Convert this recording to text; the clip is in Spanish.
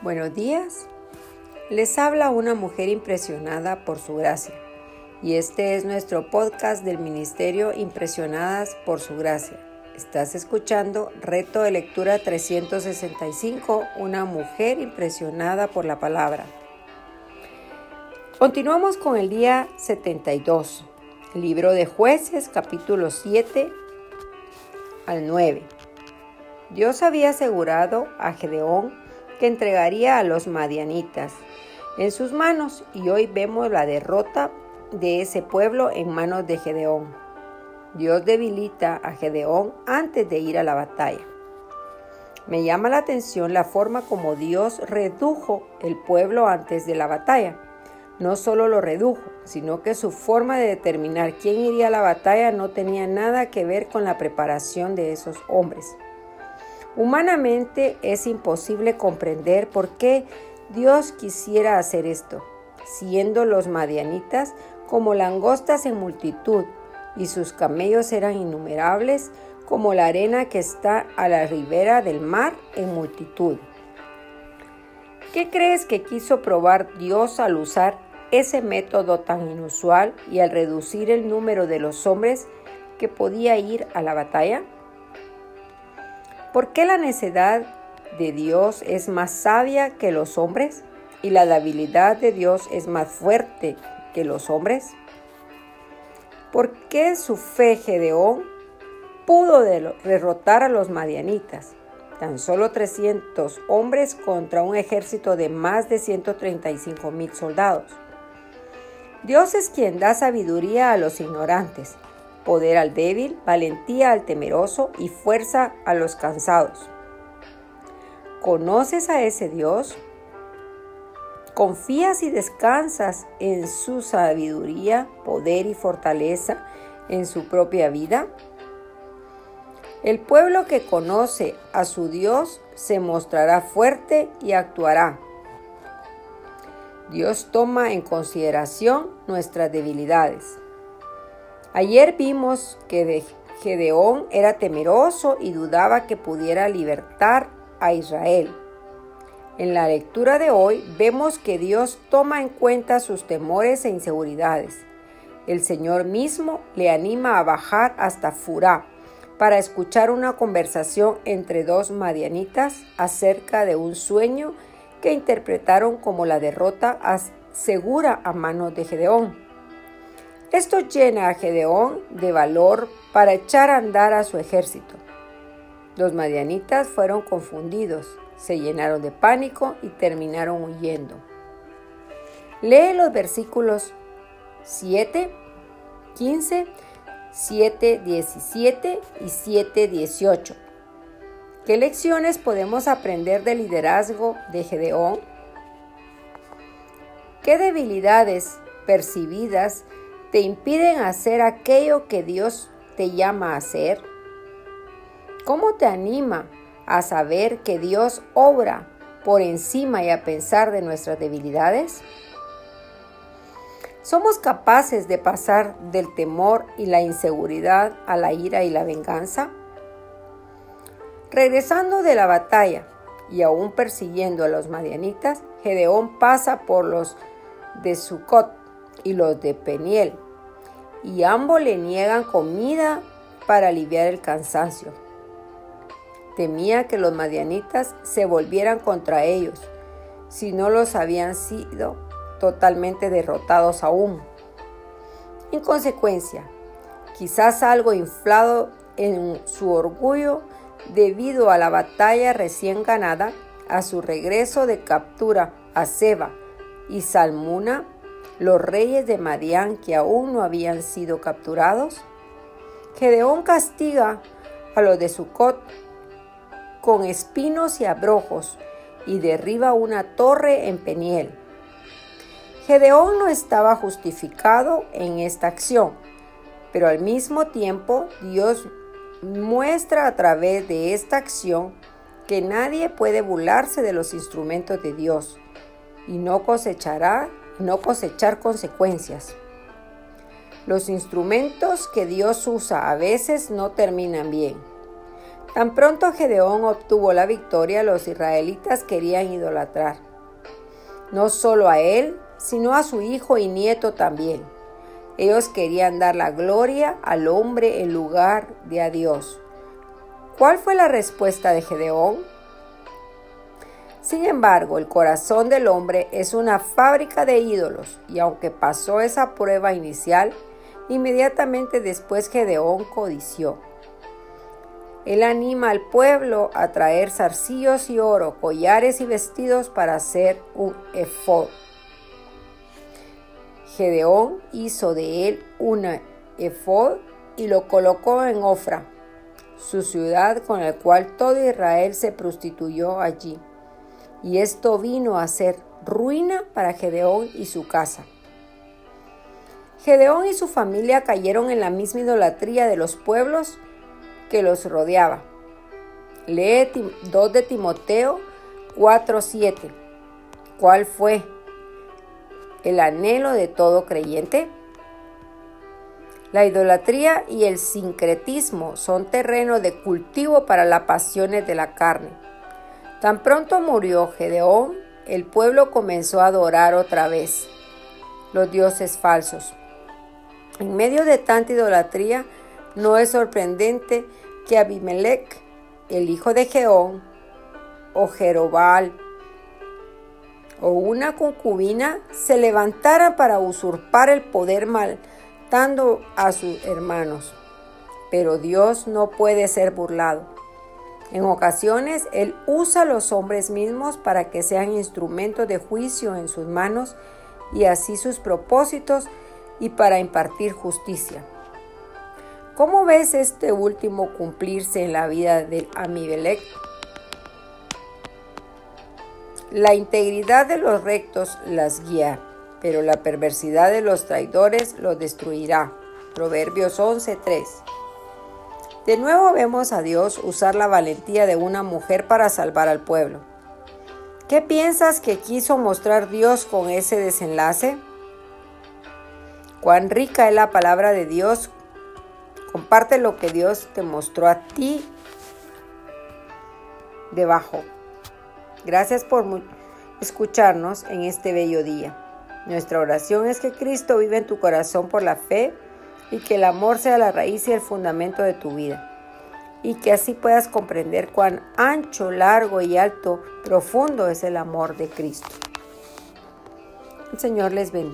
Buenos días. Les habla una mujer impresionada por su gracia. Y este es nuestro podcast del Ministerio Impresionadas por su gracia. Estás escuchando Reto de Lectura 365, una mujer impresionada por la palabra. Continuamos con el día 72, libro de jueces, capítulo 7 al 9. Dios había asegurado a Gedeón que entregaría a los madianitas en sus manos y hoy vemos la derrota de ese pueblo en manos de Gedeón. Dios debilita a Gedeón antes de ir a la batalla. Me llama la atención la forma como Dios redujo el pueblo antes de la batalla. No solo lo redujo, sino que su forma de determinar quién iría a la batalla no tenía nada que ver con la preparación de esos hombres. Humanamente es imposible comprender por qué Dios quisiera hacer esto, siendo los madianitas como langostas en multitud y sus camellos eran innumerables como la arena que está a la ribera del mar en multitud. ¿Qué crees que quiso probar Dios al usar ese método tan inusual y al reducir el número de los hombres que podía ir a la batalla? ¿Por qué la necedad de Dios es más sabia que los hombres y la debilidad de Dios es más fuerte que los hombres? ¿Por qué su fe Gedeón pudo derrotar a los madianitas? Tan solo 300 hombres contra un ejército de más de 135 mil soldados. Dios es quien da sabiduría a los ignorantes poder al débil, valentía al temeroso y fuerza a los cansados. ¿Conoces a ese Dios? ¿Confías y descansas en su sabiduría, poder y fortaleza en su propia vida? El pueblo que conoce a su Dios se mostrará fuerte y actuará. Dios toma en consideración nuestras debilidades. Ayer vimos que Gedeón era temeroso y dudaba que pudiera libertar a Israel. En la lectura de hoy vemos que Dios toma en cuenta sus temores e inseguridades. El Señor mismo le anima a bajar hasta Furá para escuchar una conversación entre dos madianitas acerca de un sueño que interpretaron como la derrota segura a manos de Gedeón. Esto llena a Gedeón de valor para echar a andar a su ejército. Los madianitas fueron confundidos, se llenaron de pánico y terminaron huyendo. Lee los versículos 7, 15, 7, 17 y 7, 18. ¿Qué lecciones podemos aprender del liderazgo de Gedeón? ¿Qué debilidades percibidas te impiden hacer aquello que Dios te llama a hacer? ¿Cómo te anima a saber que Dios obra por encima y a pensar de nuestras debilidades? ¿Somos capaces de pasar del temor y la inseguridad a la ira y la venganza? Regresando de la batalla y aún persiguiendo a los madianitas, Gedeón pasa por los de Sucot y los de Peniel, y ambos le niegan comida para aliviar el cansancio. Temía que los madianitas se volvieran contra ellos, si no los habían sido totalmente derrotados aún. En consecuencia, quizás algo inflado en su orgullo debido a la batalla recién ganada, a su regreso de captura a Seba y Salmuna, los reyes de Madián que aún no habían sido capturados? Gedeón castiga a los de Sucot con espinos y abrojos y derriba una torre en Peniel. Gedeón no estaba justificado en esta acción, pero al mismo tiempo Dios muestra a través de esta acción que nadie puede burlarse de los instrumentos de Dios y no cosechará no cosechar consecuencias. Los instrumentos que Dios usa a veces no terminan bien. Tan pronto Gedeón obtuvo la victoria, los israelitas querían idolatrar, no solo a él, sino a su hijo y nieto también. Ellos querían dar la gloria al hombre en lugar de a Dios. ¿Cuál fue la respuesta de Gedeón? Sin embargo, el corazón del hombre es una fábrica de ídolos y aunque pasó esa prueba inicial, inmediatamente después Gedeón codició. Él anima al pueblo a traer zarcillos y oro, collares y vestidos para hacer un efod. Gedeón hizo de él una efod y lo colocó en Ofra, su ciudad con la cual todo Israel se prostituyó allí. Y esto vino a ser ruina para Gedeón y su casa. Gedeón y su familia cayeron en la misma idolatría de los pueblos que los rodeaba. Lee 2 de Timoteo 4:7. ¿Cuál fue el anhelo de todo creyente? La idolatría y el sincretismo son terreno de cultivo para las pasiones de la carne. Tan pronto murió Gedeón, el pueblo comenzó a adorar otra vez los dioses falsos. En medio de tanta idolatría, no es sorprendente que Abimelech, el hijo de Geón, o Jerobal, o una concubina se levantara para usurpar el poder matando a sus hermanos. Pero Dios no puede ser burlado. En ocasiones Él usa a los hombres mismos para que sean instrumentos de juicio en sus manos y así sus propósitos y para impartir justicia. ¿Cómo ves este último cumplirse en la vida del Amibelec? La integridad de los rectos las guía, pero la perversidad de los traidores los destruirá. Proverbios 11:3. De nuevo vemos a Dios usar la valentía de una mujer para salvar al pueblo. ¿Qué piensas que quiso mostrar Dios con ese desenlace? Cuán rica es la palabra de Dios. Comparte lo que Dios te mostró a ti debajo. Gracias por escucharnos en este bello día. Nuestra oración es que Cristo vive en tu corazón por la fe y que el amor sea la raíz y el fundamento de tu vida. Y que así puedas comprender cuán ancho, largo y alto, profundo es el amor de Cristo. El Señor les bendiga.